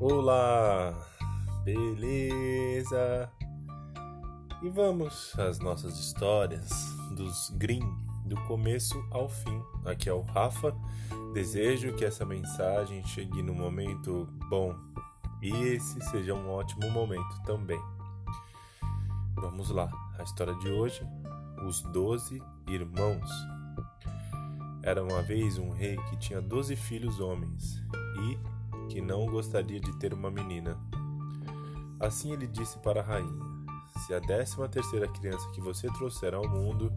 Olá, beleza? E vamos às nossas histórias dos Green, do começo ao fim. Aqui é o Rafa. Desejo que essa mensagem chegue no momento bom e esse seja um ótimo momento também. Vamos lá, a história de hoje: Os Doze Irmãos. Era uma vez um rei que tinha doze filhos homens e que não gostaria de ter uma menina. Assim ele disse para a rainha: Se a décima terceira criança que você trouxer ao mundo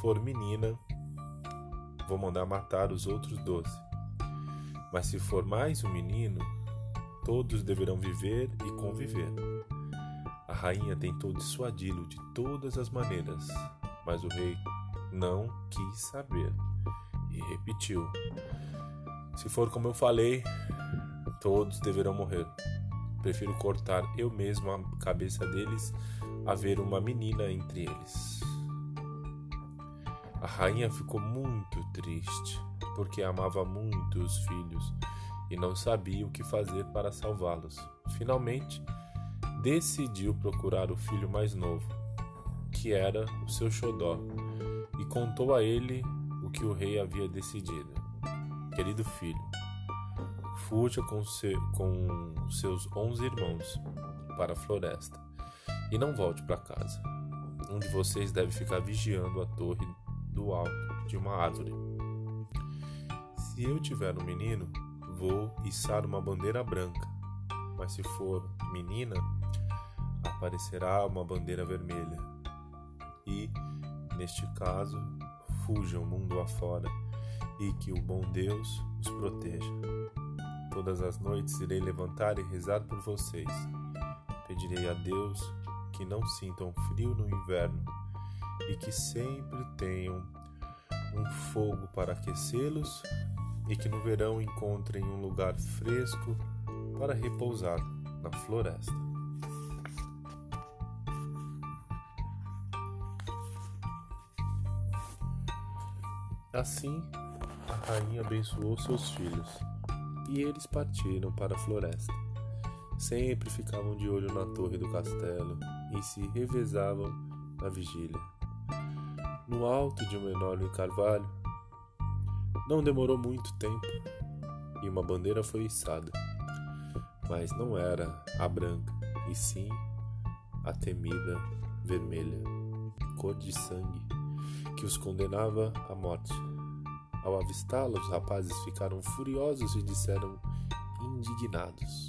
for menina, vou mandar matar os outros doze. Mas se for mais um menino, todos deverão viver e conviver. A rainha tentou dissuadi-lo de todas as maneiras, mas o rei não quis saber e repetiu: Se for como eu falei, Todos deverão morrer. Prefiro cortar eu mesmo a cabeça deles a ver uma menina entre eles. A rainha ficou muito triste, porque amava muito os filhos e não sabia o que fazer para salvá-los. Finalmente, decidiu procurar o filho mais novo, que era o seu xodó, e contou a ele o que o rei havia decidido. Querido filho, fuja com, com seus onze irmãos para a floresta e não volte para casa. Um de vocês deve ficar vigiando a torre do alto de uma árvore. Se eu tiver um menino, vou içar uma bandeira branca, mas se for menina, aparecerá uma bandeira vermelha. E, neste caso, fujam mundo afora e que o bom Deus os proteja. Todas as noites irei levantar e rezar por vocês. Pedirei a Deus que não sintam frio no inverno e que sempre tenham um fogo para aquecê-los e que no verão encontrem um lugar fresco para repousar na floresta. Assim, a rainha abençoou seus filhos e eles partiram para a floresta. Sempre ficavam de olho na torre do castelo e se revezavam na vigília. No alto de um enorme carvalho, não demorou muito tempo e uma bandeira foi içada. Mas não era a branca, e sim a temida vermelha, cor de sangue, que os condenava à morte. Ao avistá-la, os rapazes ficaram furiosos e disseram indignados: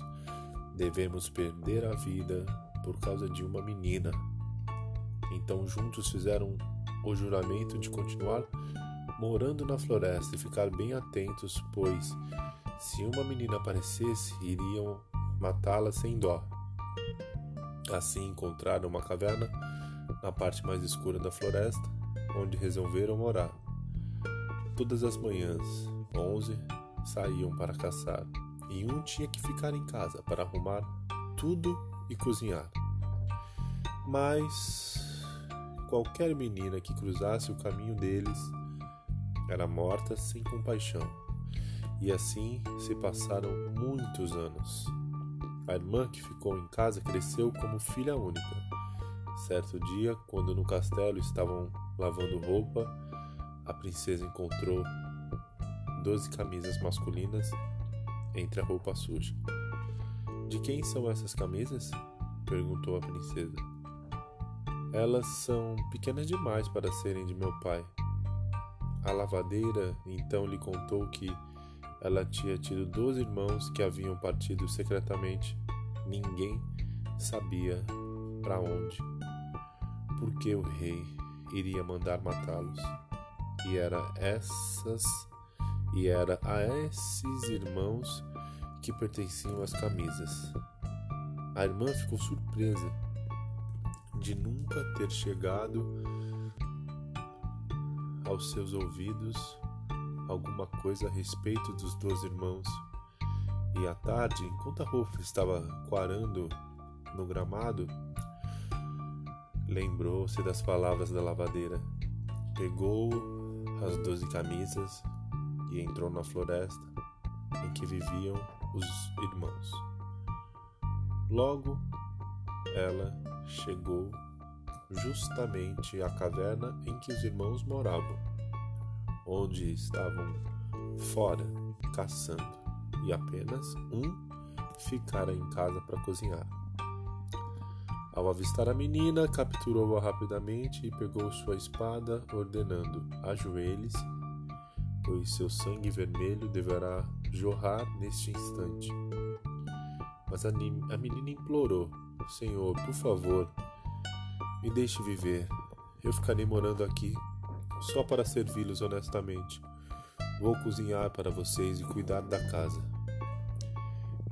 Devemos perder a vida por causa de uma menina. Então juntos fizeram o juramento de continuar morando na floresta e ficar bem atentos, pois se uma menina aparecesse, iriam matá-la sem dó. Assim encontraram uma caverna na parte mais escura da floresta, onde resolveram morar. Todas as manhãs, onze saíam para caçar, e um tinha que ficar em casa para arrumar tudo e cozinhar. Mas qualquer menina que cruzasse o caminho deles era morta sem compaixão. E assim se passaram muitos anos. A irmã que ficou em casa cresceu como filha única. Certo dia, quando no castelo estavam lavando roupa, a princesa encontrou doze camisas masculinas entre a roupa suja. De quem são essas camisas? perguntou a princesa. Elas são pequenas demais para serem de meu pai. A lavadeira então lhe contou que ela tinha tido dois irmãos que haviam partido secretamente. Ninguém sabia para onde, porque o rei iria mandar matá-los e era essas e era a esses irmãos que pertenciam as camisas. A irmã ficou surpresa de nunca ter chegado aos seus ouvidos alguma coisa a respeito dos dois irmãos. E à tarde, enquanto a roupa estava quarando no gramado, lembrou-se das palavras da lavadeira. Pegou as doze camisas e entrou na floresta em que viviam os irmãos. Logo, ela chegou justamente à caverna em que os irmãos moravam, onde estavam fora caçando e apenas um ficara em casa para cozinhar. Ao avistar a menina, capturou-a rapidamente e pegou sua espada, ordenando: Ajoelhe-se, pois seu sangue vermelho deverá jorrar neste instante. Mas a, a menina implorou: Senhor, por favor, me deixe viver. Eu ficarei morando aqui só para servi-los honestamente. Vou cozinhar para vocês e cuidar da casa.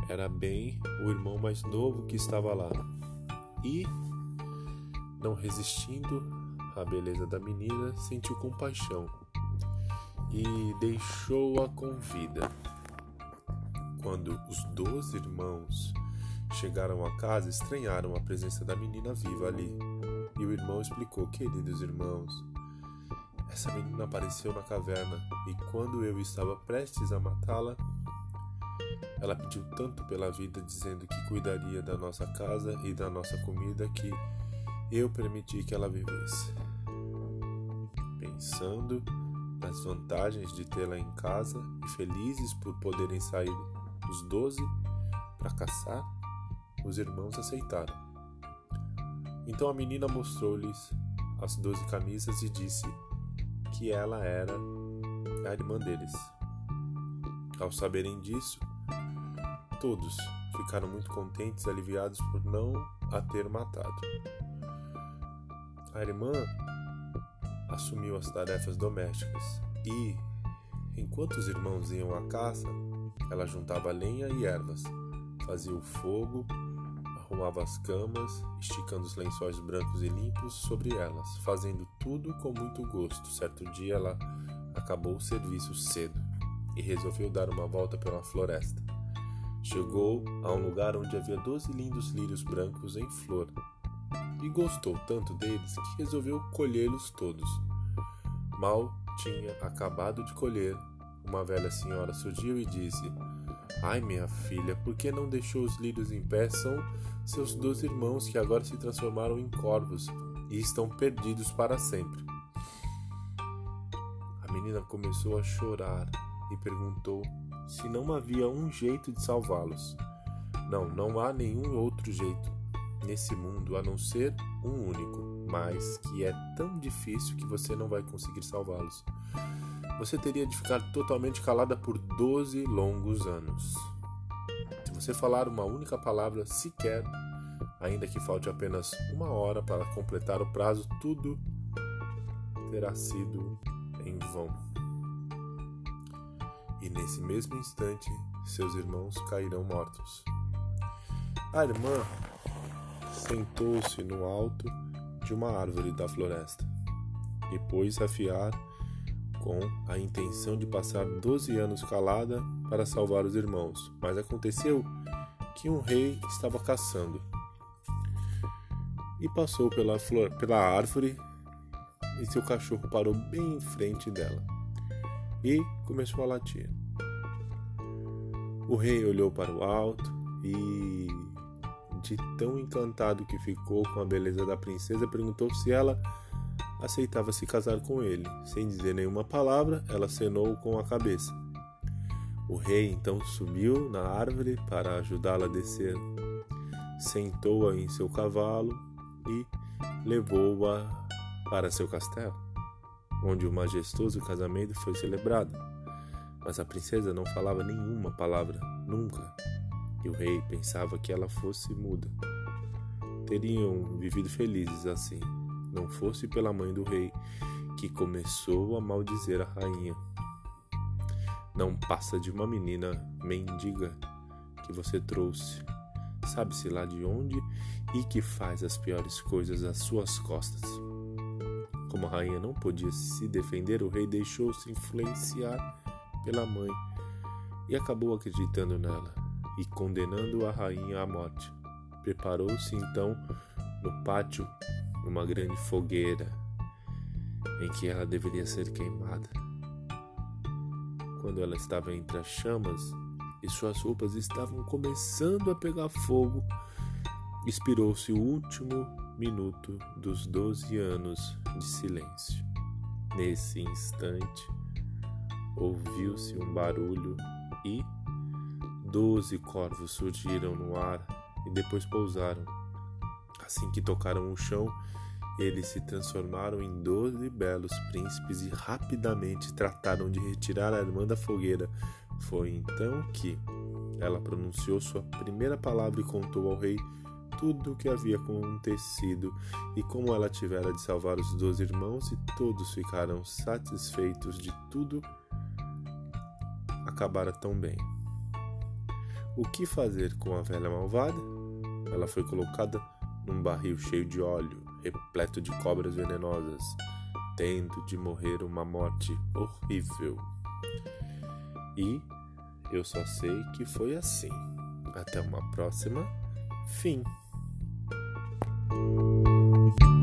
Era bem o irmão mais novo que estava lá. E, não resistindo à beleza da menina, sentiu compaixão e deixou-a com vida. Quando os dois irmãos chegaram à casa, estranharam a presença da menina viva ali. E o irmão explicou: Queridos irmãos, essa menina apareceu na caverna e quando eu estava prestes a matá-la, ela pediu tanto pela vida, dizendo que cuidaria da nossa casa e da nossa comida, que eu permiti que ela vivesse. Pensando nas vantagens de tê-la em casa e felizes por poderem sair os doze para caçar, os irmãos aceitaram. Então a menina mostrou-lhes as doze camisas e disse que ela era a irmã deles. Ao saberem disso, Todos ficaram muito contentes e aliviados por não a ter matado. A irmã assumiu as tarefas domésticas e, enquanto os irmãos iam à caça, ela juntava lenha e ervas, fazia o fogo, arrumava as camas, esticando os lençóis brancos e limpos sobre elas, fazendo tudo com muito gosto. Certo dia ela acabou o serviço cedo e resolveu dar uma volta pela floresta. Chegou a um lugar onde havia doze lindos lírios brancos em flor e gostou tanto deles que resolveu colhê-los todos. Mal tinha acabado de colher, uma velha senhora surgiu e disse: Ai, minha filha, por que não deixou os lírios em pé? São seus dois irmãos que agora se transformaram em corvos e estão perdidos para sempre. A menina começou a chorar e perguntou se não havia um jeito de salvá-los. Não, não há nenhum outro jeito nesse mundo a não ser um único, mas que é tão difícil que você não vai conseguir salvá-los. Você teria de ficar totalmente calada por 12 longos anos. Se você falar uma única palavra sequer, ainda que falte apenas uma hora para completar o prazo, tudo terá sido em vão e nesse mesmo instante seus irmãos cairão mortos. A irmã sentou-se no alto de uma árvore da floresta e pôs a fiar com a intenção de passar doze anos calada para salvar os irmãos. Mas aconteceu que um rei estava caçando e passou pela, flor, pela árvore e seu cachorro parou bem em frente dela e começou a latir. O rei olhou para o alto e, de tão encantado que ficou com a beleza da princesa, perguntou se ela aceitava se casar com ele. Sem dizer nenhuma palavra, ela acenou com a cabeça. O rei então subiu na árvore para ajudá-la a descer. Sentou-a em seu cavalo e levou-a para seu castelo onde o majestoso casamento foi celebrado. Mas a princesa não falava nenhuma palavra, nunca, e o rei pensava que ela fosse muda. Teriam vivido felizes assim, não fosse pela mãe do rei, que começou a maldizer a rainha. Não passa de uma menina mendiga que você trouxe, sabe-se lá de onde, e que faz as piores coisas às suas costas. Como a rainha não podia se defender, o rei deixou-se influenciar pela mãe e acabou acreditando nela e condenando a rainha à morte. Preparou-se então no pátio uma grande fogueira em que ela deveria ser queimada. Quando ela estava entre as chamas e suas roupas estavam começando a pegar fogo, expirou-se o último minuto dos doze anos de silêncio. Nesse instante, ouviu-se um barulho e doze corvos surgiram no ar e depois pousaram. Assim que tocaram o chão, eles se transformaram em doze belos príncipes e rapidamente trataram de retirar a irmã da fogueira. Foi então que ela pronunciou sua primeira palavra e contou ao rei tudo o que havia acontecido e como ela tivera de salvar os dois irmãos, e todos ficaram satisfeitos de tudo acabara tão bem. O que fazer com a velha malvada? Ela foi colocada num barril cheio de óleo, repleto de cobras venenosas, tendo de morrer uma morte horrível. E eu só sei que foi assim. Até uma próxima. Fim. Müzik